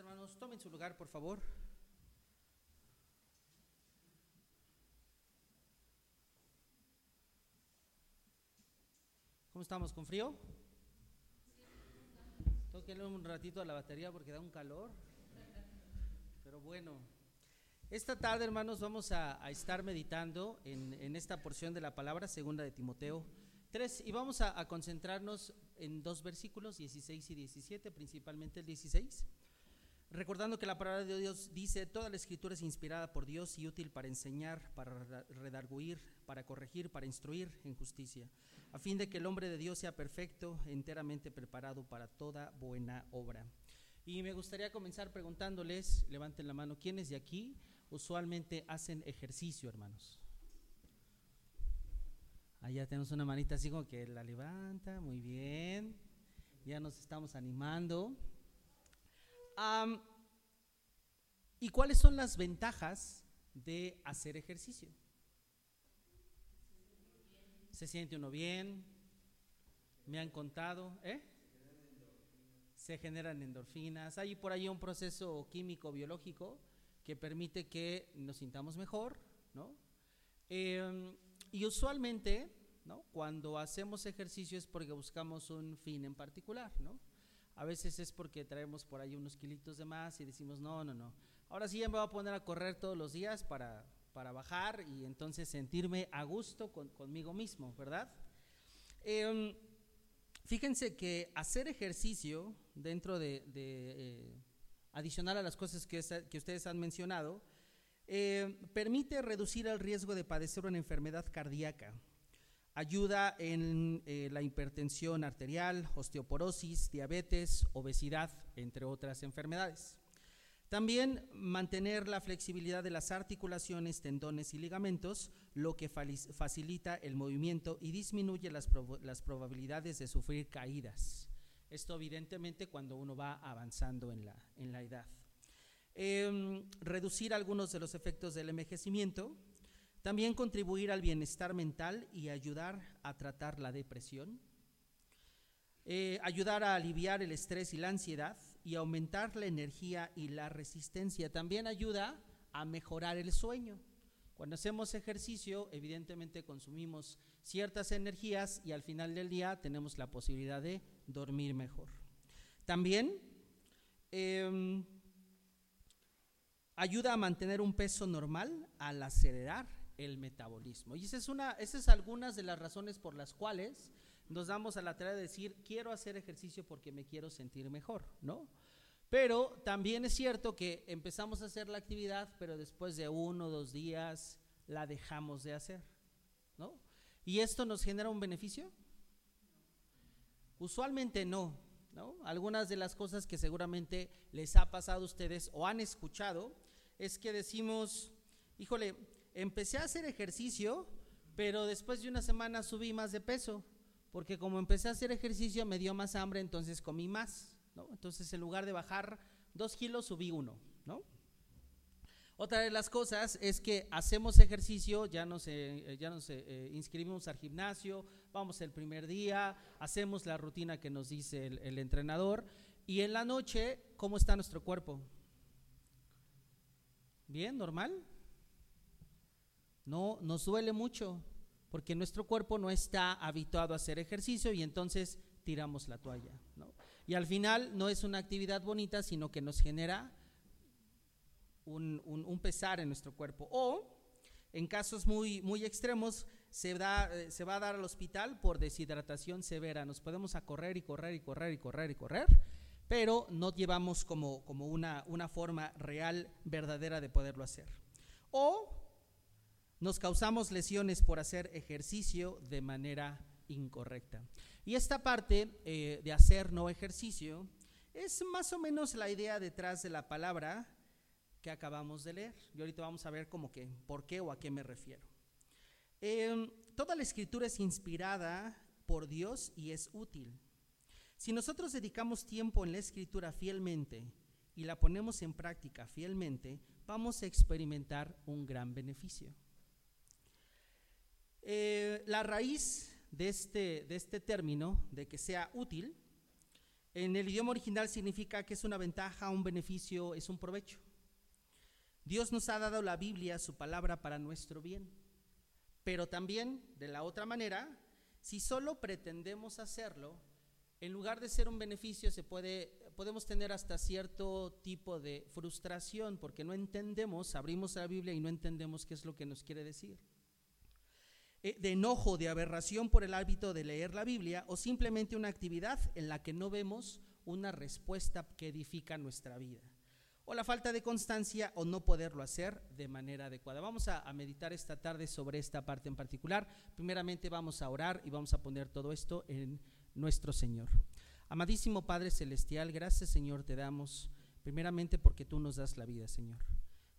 hermanos, tomen su lugar, por favor. ¿Cómo estamos? ¿Con frío? Tóquenle un ratito a la batería porque da un calor. Pero bueno, esta tarde, hermanos, vamos a, estar meditando en, esta porción de la palabra, segunda de Timoteo 3, y vamos a, a concentrarnos en dos versículos, 16 y 17, principalmente el 16. Recordando que la palabra de Dios dice, toda la escritura es inspirada por Dios y útil para enseñar, para redarguir, para corregir, para instruir en justicia, a fin de que el hombre de Dios sea perfecto, enteramente preparado para toda buena obra. Y me gustaría comenzar preguntándoles, levanten la mano, ¿quiénes de aquí usualmente hacen ejercicio, hermanos? Allá tenemos una manita así como que la levanta, muy bien, ya nos estamos animando. ¿Y cuáles son las ventajas de hacer ejercicio? Se siente uno bien, me han contado, ¿eh? Se generan endorfinas, hay por ahí un proceso químico biológico que permite que nos sintamos mejor, ¿no? Eh, y usualmente, ¿no? Cuando hacemos ejercicio es porque buscamos un fin en particular, ¿no? A veces es porque traemos por ahí unos kilitos de más y decimos, no, no, no. Ahora sí ya me voy a poner a correr todos los días para, para bajar y entonces sentirme a gusto con, conmigo mismo, ¿verdad? Eh, fíjense que hacer ejercicio dentro de, eh, adicional a las cosas que, que ustedes han mencionado, eh, permite reducir el riesgo de padecer una enfermedad cardíaca ayuda en eh, la hipertensión arterial, osteoporosis, diabetes, obesidad, entre otras enfermedades. También mantener la flexibilidad de las articulaciones, tendones y ligamentos, lo que facilita el movimiento y disminuye las, prob las probabilidades de sufrir caídas. Esto evidentemente cuando uno va avanzando en la, en la edad. Eh, reducir algunos de los efectos del envejecimiento, también contribuir al bienestar mental y ayudar a tratar la depresión. Eh, ayudar a aliviar el estrés y la ansiedad y aumentar la energía y la resistencia. También ayuda a mejorar el sueño. Cuando hacemos ejercicio, evidentemente consumimos ciertas energías y al final del día tenemos la posibilidad de dormir mejor. También eh, ayuda a mantener un peso normal al acelerar el metabolismo. Y esa es, una, esas es algunas de las razones por las cuales nos damos a la tarea de decir, quiero hacer ejercicio porque me quiero sentir mejor, ¿no? Pero también es cierto que empezamos a hacer la actividad, pero después de uno o dos días la dejamos de hacer, ¿no? ¿Y esto nos genera un beneficio? Usualmente no, ¿no? Algunas de las cosas que seguramente les ha pasado a ustedes o han escuchado es que decimos, híjole, empecé a hacer ejercicio, pero después de una semana subí más de peso, porque como empecé a hacer ejercicio me dio más hambre, entonces comí más, ¿no? Entonces en lugar de bajar dos kilos, subí uno, ¿no? Otra de las cosas es que hacemos ejercicio, ya nos, eh, ya nos eh, inscribimos al gimnasio, vamos el primer día, hacemos la rutina que nos dice el, el entrenador y en la noche, ¿cómo está nuestro cuerpo? ¿Bien? ¿Normal? No, nos duele mucho porque nuestro cuerpo no está habituado a hacer ejercicio y entonces tiramos la toalla. Y al final no es una actividad bonita, sino que nos genera un, un, un pesar en nuestro cuerpo. O en casos muy, muy extremos, se, da, eh, se va a dar al hospital por deshidratación severa. Nos podemos a correr y correr y correr y correr y correr, pero no llevamos como, como una, una forma real, verdadera de poderlo hacer. O nos causamos lesiones por hacer ejercicio de manera incorrecta. Y esta parte eh, de hacer no ejercicio es más o menos la idea detrás de la palabra que acabamos de leer. Y ahorita vamos a ver como que por qué o a qué me refiero. Eh, toda la escritura es inspirada por Dios y es útil. Si nosotros dedicamos tiempo en la escritura fielmente y la ponemos en práctica fielmente, vamos a experimentar un gran beneficio. Eh, la raíz de este, de este término, de que sea útil, En el idioma original significa que es una ventaja, un beneficio, es un provecho. Dios nos ha dado la Biblia, su palabra, para nuestro bien. Pero también, de la otra manera, si solo pretendemos hacerlo, en lugar de ser un beneficio, se puede, podemos tener hasta cierto tipo de frustración, porque no entendemos, abrimos la Biblia y no entendemos qué es lo que nos quiere decir. Eh, de enojo, de aberración por el hábito de leer la Biblia, o simplemente una actividad en la que no vemos una respuesta que edifica nuestra vida o la falta de constancia o no poderlo hacer de manera adecuada. Vamos a, meditar esta tarde sobre esta parte en particular. Primeramente vamos a orar y vamos a poner todo esto en nuestro Señor. Amadísimo Padre Celestial, gracias Señor te damos, primeramente porque tú nos das la vida, Señor.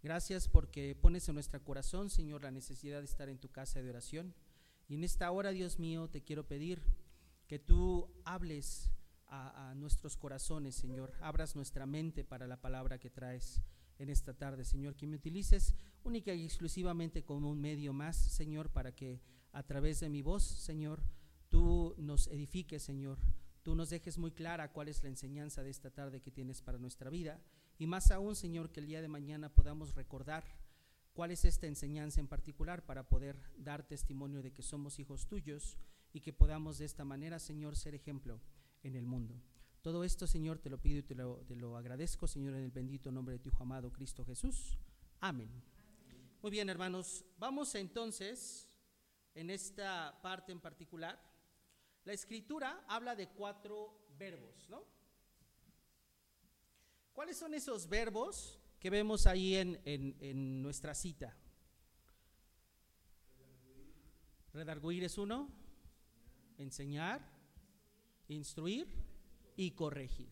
Gracias porque pones en nuestro corazón, Señor, la necesidad de estar en tu casa de oración. Y en esta hora, Dios mío, te quiero pedir que tú hables a, nuestros corazones, Señor. Abras nuestra mente para la palabra que traes en esta tarde, Señor. Que me utilices única y exclusivamente como un medio más, Señor, para que a través de mi voz, Señor, tú nos edifiques, Señor. Tú nos dejes muy clara cuál es la enseñanza de esta tarde que tienes para nuestra vida. Y más aún, Señor, que el día de mañana podamos recordar cuál es esta enseñanza en particular para poder dar testimonio de que somos hijos tuyos y que podamos de esta manera, Señor, ser ejemplo en el mundo. Todo esto, Señor, te lo pido y te lo, agradezco, Señor, en el bendito nombre de tu amado Cristo Jesús. Amén. Muy bien, hermanos, vamos entonces en esta parte en particular. La escritura habla de cuatro verbos, ¿no? ¿Cuáles son esos verbos que vemos ahí en, en nuestra cita? Redarguir es uno, enseñar, instruir y corregir.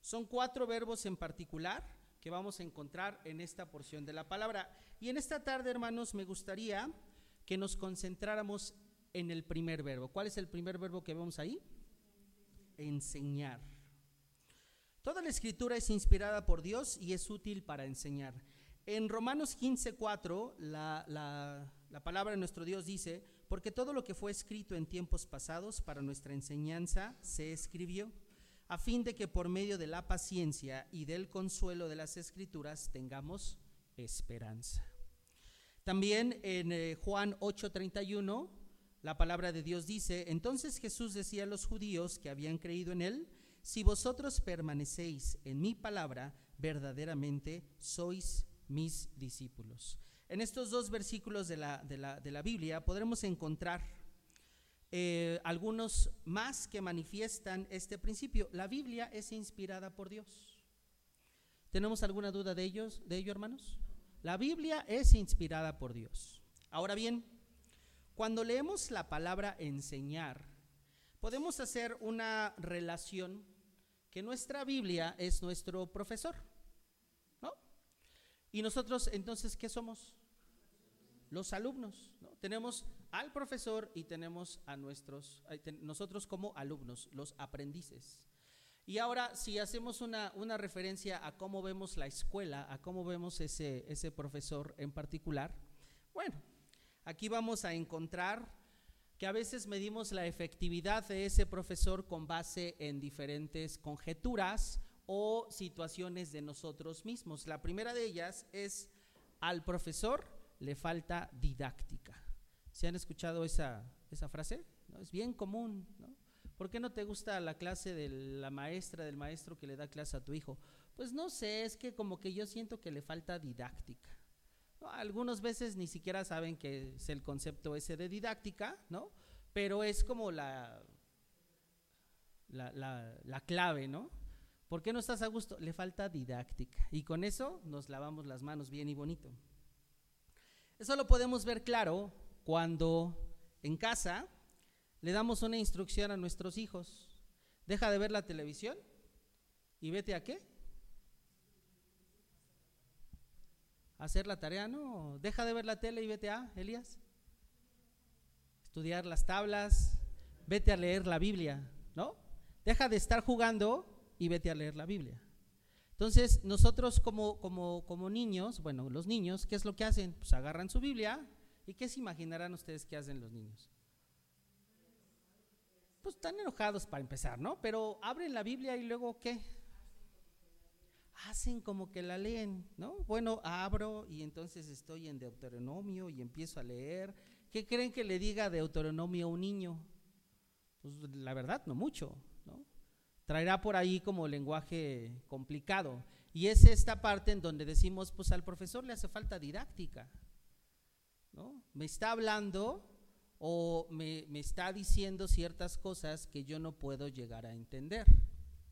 Son cuatro verbos en particular que vamos a encontrar en esta porción de la palabra. Y en esta tarde, hermanos, me gustaría que nos concentráramos en el primer verbo. ¿Cuál es el primer verbo que vemos ahí? Enseñar. Toda la escritura es inspirada por Dios y es útil para enseñar. En Romanos 15:4, la, la, la palabra de nuestro Dios dice, porque todo lo que fue escrito en tiempos pasados para nuestra enseñanza se escribió, a fin de que por medio de la paciencia y del consuelo de las escrituras tengamos esperanza. También en eh, Juan 8:31, la palabra de Dios dice, entonces Jesús decía a los judíos que habían creído en él, si vosotros permanecéis en mi palabra, verdaderamente sois mis discípulos. En estos dos versículos de la, de la, Biblia podremos encontrar eh, algunos más que manifiestan este principio. La Biblia es inspirada por Dios. ¿Tenemos alguna duda de ellos, de ello, hermanos? La Biblia es inspirada por Dios. Ahora bien, cuando leemos la palabra enseñar, podemos hacer una relación que nuestra Biblia es nuestro profesor. ¿No? Y nosotros entonces, ¿qué somos? los alumnos. Tenemos al profesor y tenemos a nuestros, nosotros como alumnos, los aprendices. Y ahora, si hacemos una, una, referencia a cómo vemos la escuela, a cómo vemos ese, ese profesor en particular, bueno, aquí vamos a encontrar que a veces medimos la efectividad de ese profesor con base en diferentes conjeturas o situaciones de nosotros mismos. La primera de ellas es al profesor le falta didáctica. ¿Se han escuchado esa, esa frase? Es bien común. ¿no? ¿Por qué no te gusta la clase de la maestra, del maestro que le da clase a tu hijo? Pues no sé, es que como que yo siento que le falta didáctica. Algunas veces ni siquiera saben que es el concepto ese de didáctica, ¿no? Pero es como la, la, la, la clave, ¿no? ¿Por qué no estás a gusto? Le falta didáctica. Y con eso nos lavamos las manos bien y bonito. Eso lo podemos ver claro cuando en casa le damos una instrucción a nuestros hijos. Deja de ver la televisión y vete a qué? Hacer la tarea, no. Deja de ver la tele y vete a, Elías. Estudiar las tablas, vete a leer la Biblia, ¿no? Deja de estar jugando y vete a leer la Biblia. Entonces, nosotros como, como, como niños, bueno, los niños, ¿qué es lo que hacen? Pues agarran su Biblia y ¿qué se imaginarán ustedes que hacen los niños? pues están enojados para empezar, ¿no? Pero abren la Biblia y luego ¿qué? Hacen como que la leen, ¿no? Bueno, abro y entonces estoy en Deuteronomio y empiezo a leer. ¿Qué creen que le diga Deuteronomio a un niño? Pues la verdad, no mucho, ¿no? Traerá por ahí como lenguaje complicado. Y es esta parte en donde decimos, pues al profesor le hace falta didáctica, ¿no? Me está hablando o me, está diciendo ciertas cosas que yo no puedo llegar a entender.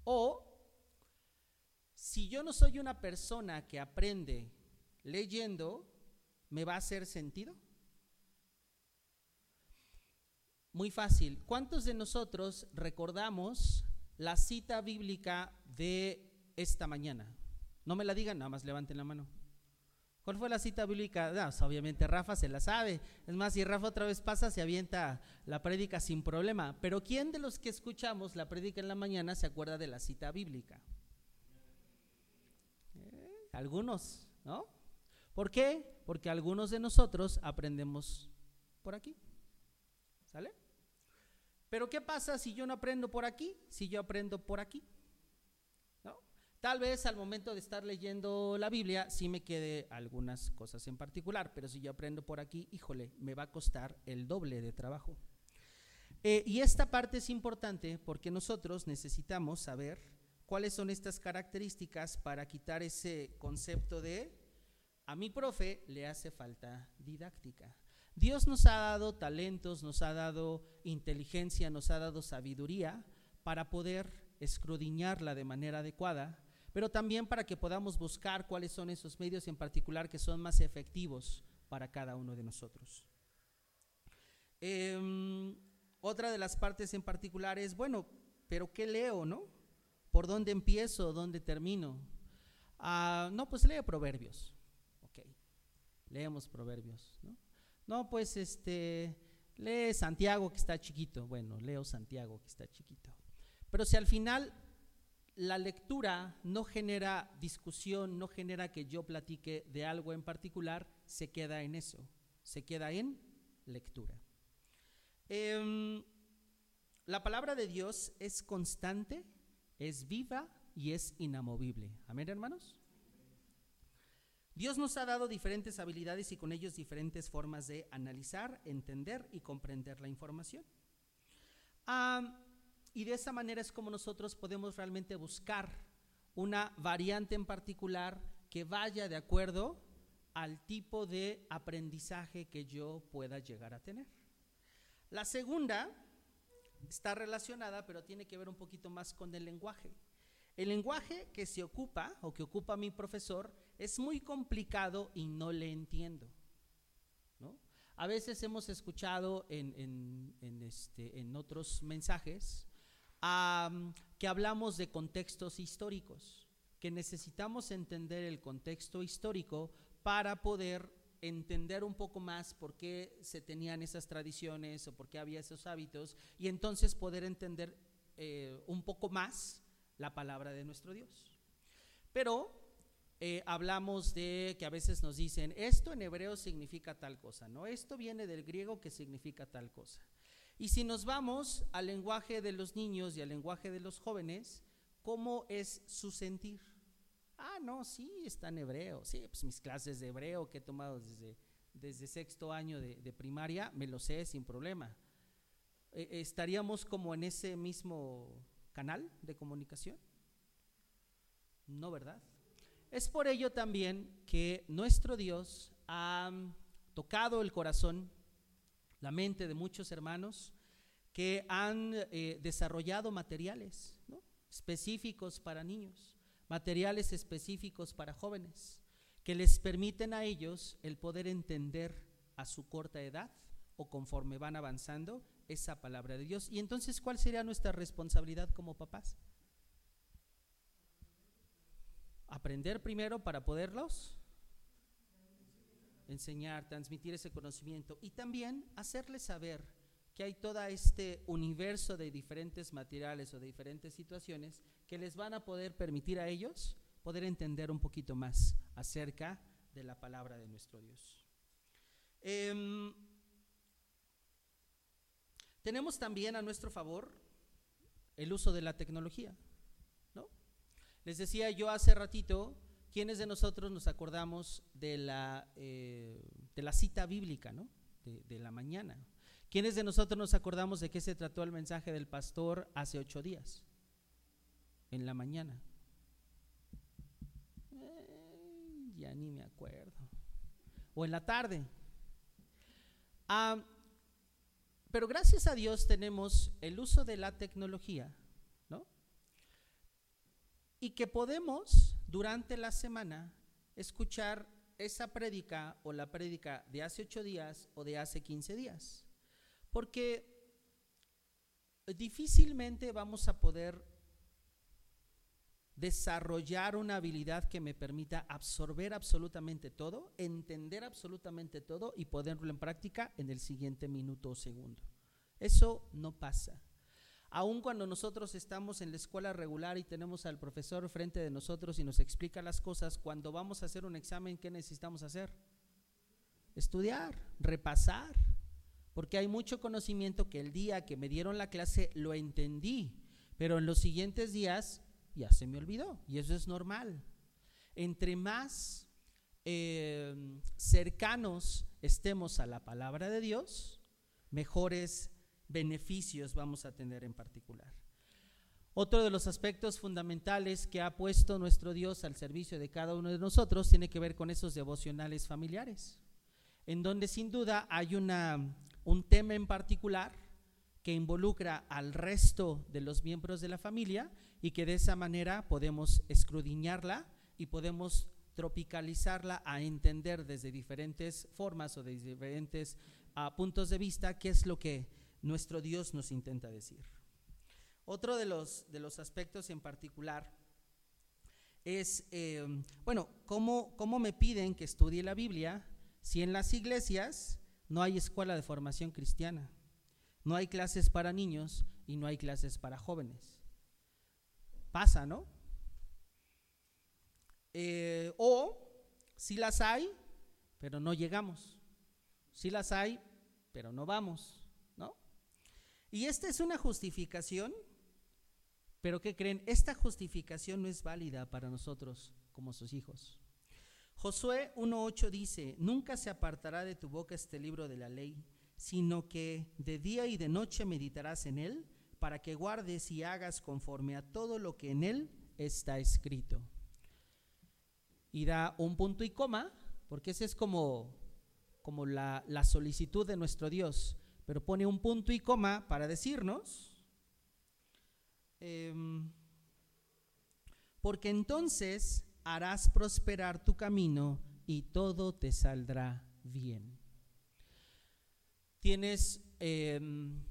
O si yo no soy una persona que aprende leyendo, ¿me va a hacer sentido? Muy fácil. ¿Cuántos de nosotros recordamos la cita bíblica de esta mañana? No me la digan, nada más levanten la mano. ¿Cuál fue la cita bíblica? Pues, obviamente Rafa se la sabe. Es más, si Rafa otra vez pasa, se avienta la prédica sin problema. Pero ¿quién de los que escuchamos la prédica en la mañana se acuerda de la cita bíblica? Algunos, ¿no? ¿Por qué? Porque algunos de nosotros aprendemos por aquí. ¿Sale? Pero ¿qué pasa si yo no aprendo por aquí? Si yo aprendo por aquí. Tal vez al momento de estar leyendo la Biblia sí me quede algunas cosas en particular, pero si yo aprendo por aquí, híjole, me va a costar el doble de trabajo. Eh, y esta parte es importante porque nosotros necesitamos saber cuáles son estas características para quitar ese concepto de a mi profe le hace falta didáctica. Dios nos ha dado talentos, nos ha dado inteligencia, nos ha dado sabiduría para poder escrudiñarla de manera adecuada pero también para que podamos buscar cuáles son esos medios en particular que son más efectivos para cada uno de nosotros. Em, otra de las partes en particular es, bueno, pero ¿qué leo, no? ¿Por dónde empiezo? ¿Dónde termino? Ah, no, pues leo proverbios. Ok, leemos proverbios, ¿no? No, pues este, lee Santiago que está chiquito. Bueno, leo Santiago que está chiquito. Pero si al final la lectura no genera discusión, no genera que yo platique de algo en particular, se queda en eso, se queda en lectura. Em, la palabra de Dios es constante, es viva y es inamovible. Amén, hermanos. Dios nos ha dado diferentes habilidades y con ellos diferentes formas de analizar, entender y comprender la información. Y de esa manera es como nosotros podemos realmente buscar una variante en particular que vaya de acuerdo al tipo de aprendizaje que yo pueda llegar a tener. La segunda está relacionada, pero tiene que ver un poquito más con el lenguaje. El lenguaje que se ocupa o que ocupa mi profesor es muy complicado y no le entiendo. A veces hemos escuchado en, este, en otros mensajes que hablamos de contextos históricos, que necesitamos entender el contexto histórico para poder entender un poco más por qué se tenían esas tradiciones o por qué había esos hábitos y entonces poder entender eh, un poco más la palabra de nuestro Dios. Pero eh, hablamos de que a veces nos dicen, esto en hebreo significa tal cosa, ¿no? Esto viene del griego que significa tal cosa. Y si nos vamos al lenguaje de los niños y al lenguaje de los jóvenes, ¿cómo es su sentir? Ah, no, sí, está en hebreo. Sí, pues mis clases de hebreo que he tomado desde, desde sexto año de, primaria, me lo sé sin problema. E, ¿Estaríamos como en ese mismo canal de comunicación? No, ¿verdad? Es por ello también que nuestro Dios ha tocado el corazón la mente de muchos hermanos que han eh, desarrollado materiales específicos para niños, materiales específicos para jóvenes, que les permiten a ellos el poder entender a su corta edad o conforme van avanzando esa palabra de Dios. Y entonces, ¿cuál sería nuestra responsabilidad como papás? Aprender primero para poderlos enseñar, transmitir ese conocimiento y también hacerles saber que hay todo este universo de diferentes materiales o de diferentes situaciones que les van a poder permitir a ellos poder entender un poquito más acerca de la palabra de nuestro Dios. Em, tenemos también a nuestro favor el uso de la tecnología, ¿no? Les decía yo hace ratito, ¿quiénes de nosotros nos acordamos de la, eh, de la cita bíblica, ¿no? De, de la mañana. ¿Quiénes de nosotros nos acordamos de qué se trató el mensaje del pastor hace ocho días? En la mañana. Eh, ya ni me acuerdo. O en la tarde. Ah, pero gracias a Dios tenemos el uso de la tecnología, ¿no? Y que podemos durante la semana escuchar esa prédica o la prédica de hace ocho días o de hace quince días. Porque difícilmente vamos a poder desarrollar una habilidad que me permita absorber absolutamente todo, entender absolutamente todo y ponerlo en práctica en el siguiente minuto o segundo. Eso no pasa. Aun cuando nosotros estamos en la escuela regular y tenemos al profesor frente de nosotros y nos explica las cosas, cuando vamos a hacer un examen, ¿qué necesitamos hacer? Estudiar, repasar, porque hay mucho conocimiento que el día que me dieron la clase lo entendí, pero en los siguientes días ya se me olvidó y eso es normal. Entre más eh, cercanos estemos a la palabra de Dios, mejores beneficios vamos a tener en particular. Otro de los aspectos fundamentales que ha puesto nuestro Dios al servicio de cada uno de nosotros tiene que ver con esos devocionales familiares, en donde sin duda hay una, un tema en particular que involucra al resto de los miembros de la familia y que de esa manera podemos escrudiñarla y podemos tropicalizarla a entender desde diferentes formas o desde diferentes uh, puntos de vista qué es lo que nuestro Dios nos intenta decir. Otro de los, de los aspectos en particular es, eh, bueno, ¿cómo, ¿cómo me piden que estudie la Biblia si en las iglesias no hay escuela de formación cristiana? No hay clases para niños y no hay clases para jóvenes. Pasa, ¿no? Eh, o si las hay, pero no llegamos. Si las hay, pero no vamos, ¿no? Y esta es una justificación, pero ¿qué creen? Esta justificación no es válida para nosotros como sus hijos. Josué 1.8 dice, nunca se apartará de tu boca este libro de la ley sino que de día y de noche meditarás en él, para que guardes y hagas conforme a todo lo que en él está escrito. Y da un punto y coma, porque esa es como, como la, la solicitud de nuestro Dios, pero pone un punto y coma para decirnos, em, porque entonces harás prosperar tu camino y todo te saldrá bien tienes em,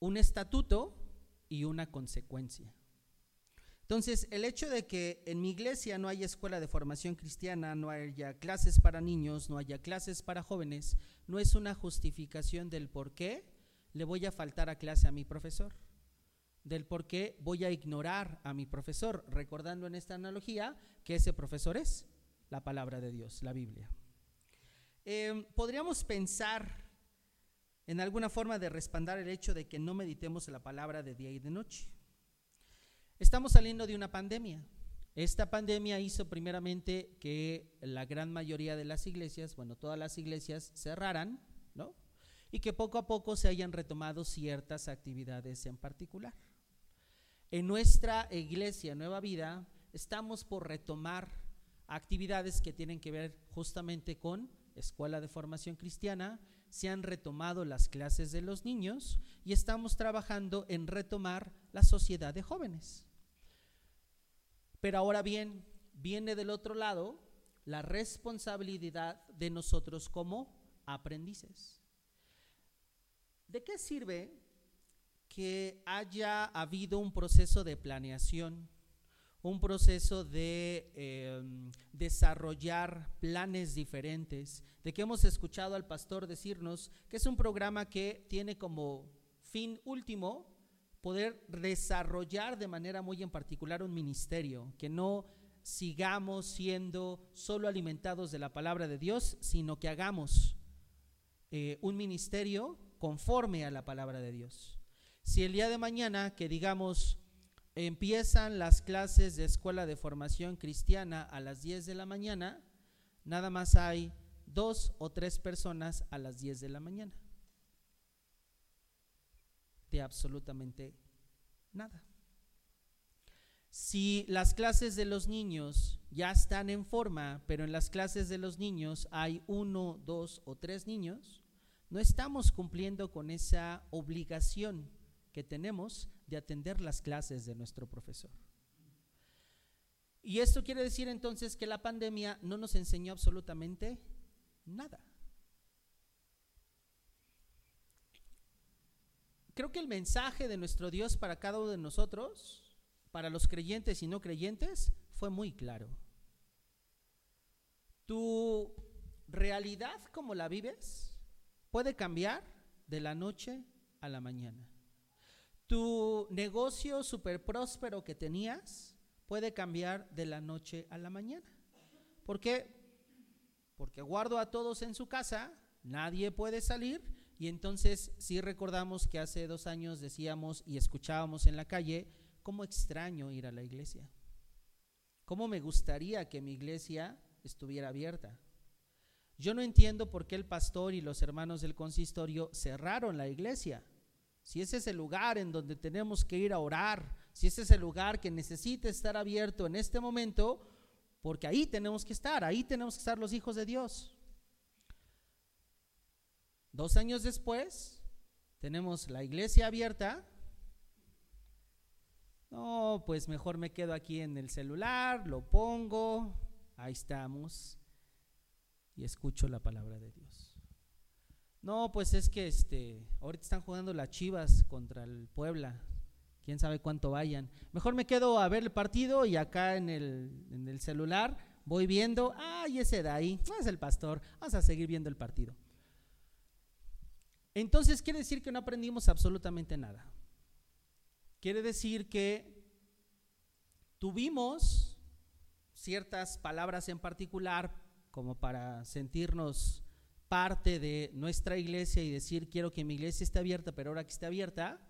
un estatuto y una consecuencia. Entonces, el hecho de que en mi iglesia no haya escuela de formación cristiana, no haya clases para niños, no haya clases para jóvenes, no es una justificación del por qué le voy a faltar a clase a mi profesor, del por qué voy a ignorar a mi profesor, recordando en esta analogía que ese profesor es la palabra de Dios, la Biblia. Em, podríamos pensar en alguna forma de respaldar el hecho de que no meditemos la palabra de día y de noche. Estamos saliendo de una pandemia. Esta pandemia hizo primeramente que la gran mayoría de las iglesias, bueno, todas las iglesias cerraran, ¿no? Y que poco a poco se hayan retomado ciertas actividades en particular. En nuestra iglesia Nueva Vida estamos por retomar actividades que tienen que ver justamente con escuela de formación cristiana, se han retomado las clases de los niños y estamos trabajando en retomar la sociedad de jóvenes. Pero ahora bien, viene del otro lado la responsabilidad de nosotros como aprendices. ¿De qué sirve que haya habido un proceso de planeación? un proceso de em, desarrollar planes diferentes, de que hemos escuchado al pastor decirnos que es un programa que tiene como fin último poder desarrollar de manera muy en particular un ministerio, que no sigamos siendo solo alimentados de la palabra de Dios, sino que hagamos eh, un ministerio conforme a la palabra de Dios. Si el día de mañana, que digamos, empiezan las clases de escuela de formación cristiana a las 10 de la mañana, nada más hay dos o tres personas a las 10 de la mañana. De absolutamente nada. Si las clases de los niños ya están en forma, pero en las clases de los niños hay uno, dos o tres niños, no estamos cumpliendo con esa obligación que tenemos de atender las clases de nuestro profesor. Y esto quiere decir entonces que la pandemia no nos enseñó absolutamente nada. Creo que el mensaje de nuestro Dios para cada uno de nosotros para los creyentes y no creyentes fue muy claro. Tu realidad como la vives puede cambiar de la noche a la mañana. Tu negocio súper próspero que tenías puede cambiar de la noche a la mañana. ¿Por qué? Porque guardo a todos en su casa, nadie puede salir y entonces si recordamos que hace dos años decíamos y escuchábamos en la calle, ¿Cómo extraño ir a la iglesia? ¿Cómo me gustaría que mi iglesia estuviera abierta? Yo no entiendo por qué el pastor y los hermanos del consistorio cerraron la iglesia. Si ese es el lugar en donde tenemos que ir a orar, si ese es el lugar que necesita estar abierto en este momento, porque ahí tenemos que estar, ahí tenemos que estar los hijos de Dios. Dos años después, tenemos la iglesia abierta no, pues mejor me quedo aquí en el celular, lo pongo, ahí estamos y escucho la palabra de Dios. No, pues es que este, ahorita están jugando las Chivas contra el Puebla. Quién sabe cuánto vayan. Mejor me quedo a ver el partido y acá en el, en el celular voy viendo, ay, ese de ahí, es el pastor, vamos a seguir viendo el partido. Entonces quiere decir que no aprendimos absolutamente nada. Quiere decir que tuvimos ciertas palabras en particular como para sentirnos parte de nuestra iglesia y decir quiero que mi iglesia esté abierta, pero ahora que esté abierta,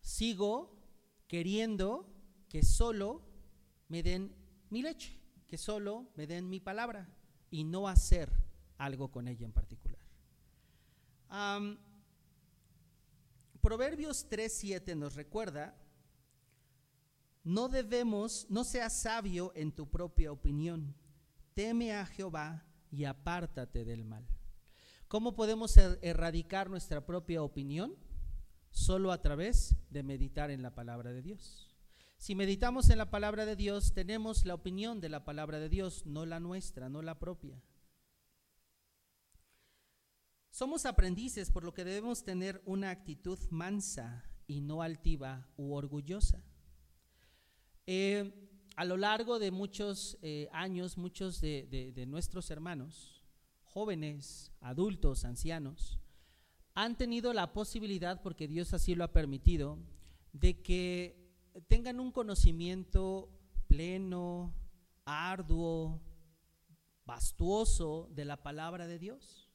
sigo queriendo que solo me den mi leche, que solo me den mi palabra y no hacer algo con ella en particular. Proverbios 3:7 nos recuerda, no debemos, no seas sabio en tu propia opinión, teme a Jehová y apártate del mal. ¿Cómo podemos er-, erradicar nuestra propia opinión? Solo a través de meditar en la palabra de Dios. Si meditamos en la palabra de Dios, tenemos la opinión de la palabra de Dios, no la nuestra, no la propia. Somos aprendices, por lo que debemos tener una actitud mansa y no altiva u orgullosa. Eh, a lo largo de muchos eh, años, muchos de, nuestros hermanos, jóvenes, adultos, ancianos, han tenido la posibilidad, porque Dios así lo ha permitido, de que tengan un conocimiento pleno, arduo, vastuoso de la palabra de Dios.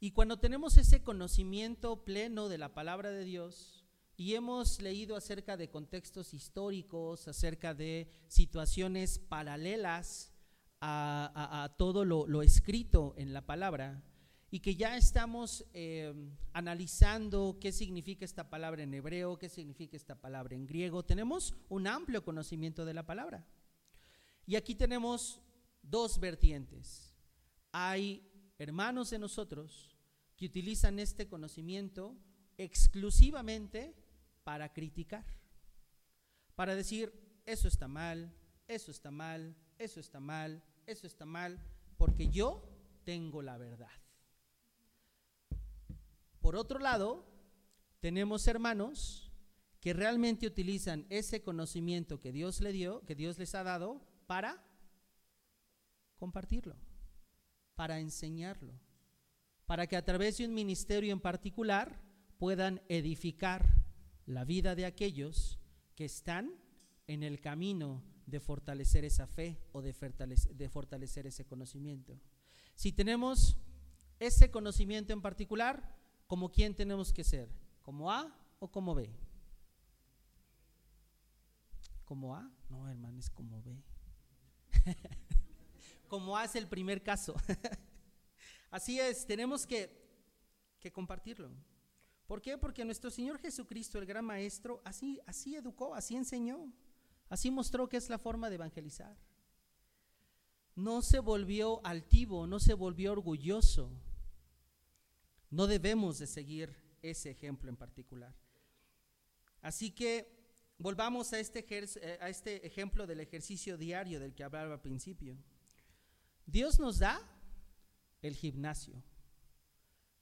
Y cuando tenemos ese conocimiento pleno de la palabra de Dios y hemos leído acerca de contextos históricos, acerca de situaciones paralelas a, todo lo, escrito en la palabra, y que ya estamos eh, analizando qué significa esta palabra en hebreo, qué significa esta palabra en griego, tenemos un amplio conocimiento de la palabra. Y aquí tenemos dos vertientes. Hay hermanos de nosotros que utilizan este conocimiento exclusivamente para criticar, para decir, eso está mal, eso está mal, eso está mal, eso está mal, porque yo tengo la verdad. Por otro lado, tenemos hermanos que realmente utilizan ese conocimiento que Dios le dio, que Dios les ha dado, para compartirlo, para enseñarlo, para que a través de un ministerio en particular puedan edificar la vida de aquellos que están en el camino de fortalecer esa fe o de fortalecer, ese conocimiento. Si tenemos ese conocimiento en particular, como quién tenemos que ser, como A o como B. ¿Como A? No, hermano, es como B. como A es el primer caso. Así es, tenemos que, que compartirlo. ¿Por qué? Porque nuestro Señor Jesucristo, el gran maestro, así, así educó, así enseñó, así mostró que es la forma de evangelizar. No se volvió altivo, no se volvió orgulloso. No debemos de seguir ese ejemplo en particular. Así que volvamos a este, eh, a este ejemplo del ejercicio diario del que hablaba al principio. Dios nos da el gimnasio,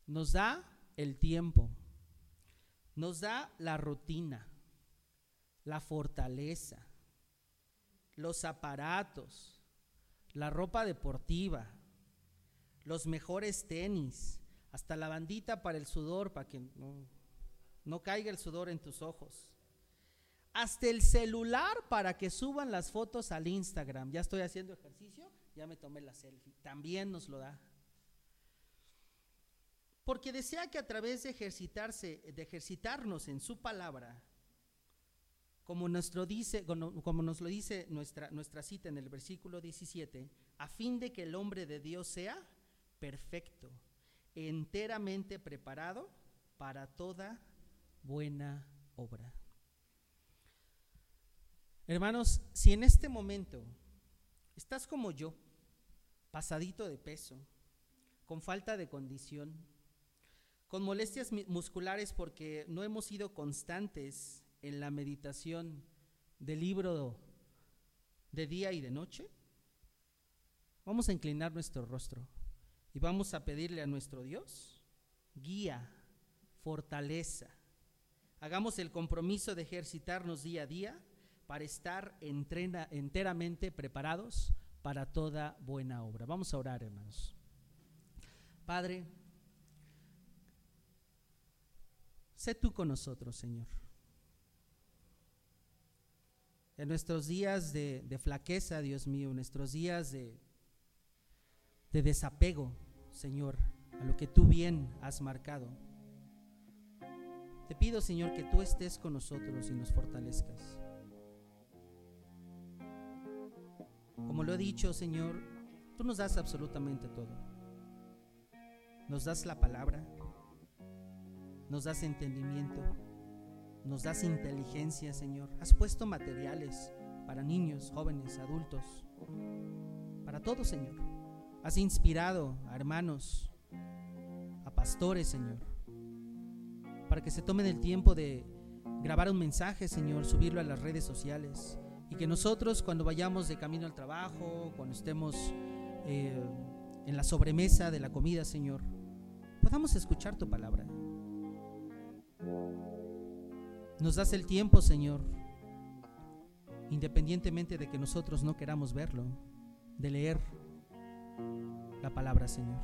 nos da el tiempo, nos da la rutina, la fortaleza, los aparatos, la ropa deportiva, los mejores tenis, hasta la bandita para el sudor, para que no, caiga el sudor en tus ojos. Hasta el celular para que suban las fotos al Instagram. Ya estoy haciendo ejercicio, ya me tomé la selfie. También nos lo da porque desea que a través de ejercitarse, de ejercitarnos en su palabra, como, nos lo dice nuestra, nuestra cita en el versículo 17, a fin de que el hombre de Dios sea perfecto, enteramente preparado para toda buena obra. Hermanos, si en este momento estás como yo, pasadito de peso, con falta de condición, con molestias musculares porque no hemos sido constantes en la meditación del libro de día y de noche, vamos a inclinar nuestro rostro y vamos a pedirle a nuestro Dios guía, fortaleza. Hagamos el compromiso de ejercitarnos día a día para estar enteramente preparados para toda buena obra. Vamos a orar, hermanos. Padre, Sé tú con nosotros, Señor. En nuestros días de, flaqueza, Dios mío, en nuestros días de, de desapego, Señor, a lo que tú bien has marcado. Te pido, Señor, que tú estés con nosotros y nos fortalezcas. Como lo he dicho, Señor, tú nos das absolutamente todo. Nos das la palabra, nos das entendimiento, nos das inteligencia, Señor. Has puesto materiales para niños, jóvenes, adultos, para todos, Señor. Has inspirado a hermanos, a pastores, Señor, para que se tomen el tiempo de grabar un mensaje, Señor, subirlo a las redes sociales y que nosotros cuando vayamos de camino al trabajo, cuando estemos eh, en la sobremesa de la comida, Señor, podamos escuchar tu palabra. Nos das el tiempo, Señor, independientemente de que nosotros no queramos verlo, de leer la palabra, Señor,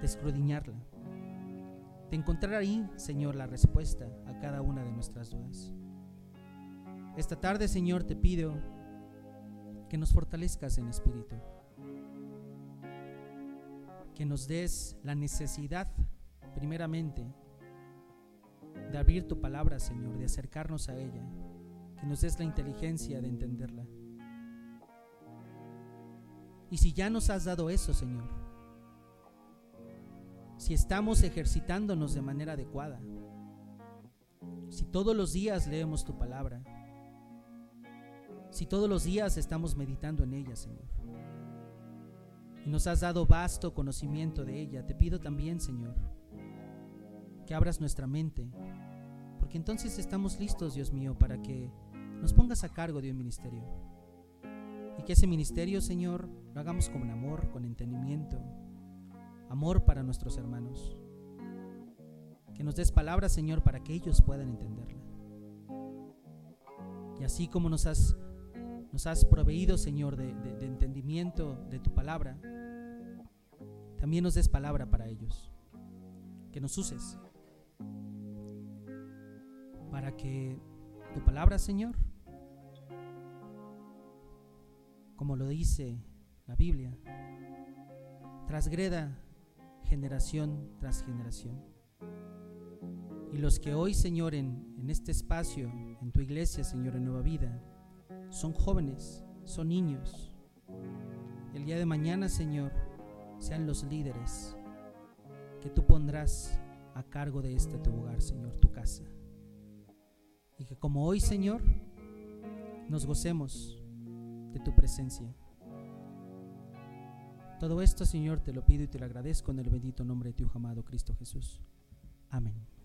de escrudiñarla, de encontrar ahí, Señor, la respuesta a cada una de nuestras dudas. Esta tarde, Señor, te pido que nos fortalezcas en espíritu, que nos des la necesidad, primeramente, de abrir tu palabra, Señor, de acercarnos a ella, que nos des la inteligencia de entenderla. Y si ya nos has dado eso, Señor, si estamos ejercitándonos de manera adecuada, si todos los días leemos tu palabra, si todos los días estamos meditando en ella, Señor, y nos has dado vasto conocimiento de ella, te pido también, Señor, que abras nuestra mente, porque entonces estamos listos, Dios mío, para que nos pongas a cargo de un ministerio. Y que ese ministerio, Señor, lo hagamos con amor, con entendimiento, amor para nuestros hermanos. Que nos des palabras, Señor, para que ellos puedan entenderla. Y así como nos has, nos has proveído, Señor, de, de entendimiento de tu palabra, también nos des palabra para ellos. Que nos uses que tu palabra, Señor, como lo dice la Biblia, trasgreda generación tras generación. Y los que hoy, Señor, en, en este espacio, en tu iglesia, Señor, en Nueva Vida, son jóvenes, son niños. El día de mañana, Señor, sean los líderes que tú pondrás a cargo de este tu hogar, Señor, tu casa. Y que como hoy, Señor, nos gocemos de tu presencia. Todo esto, Señor, te lo pido y te lo agradezco en el bendito nombre de tu amado Cristo Jesús. Amén.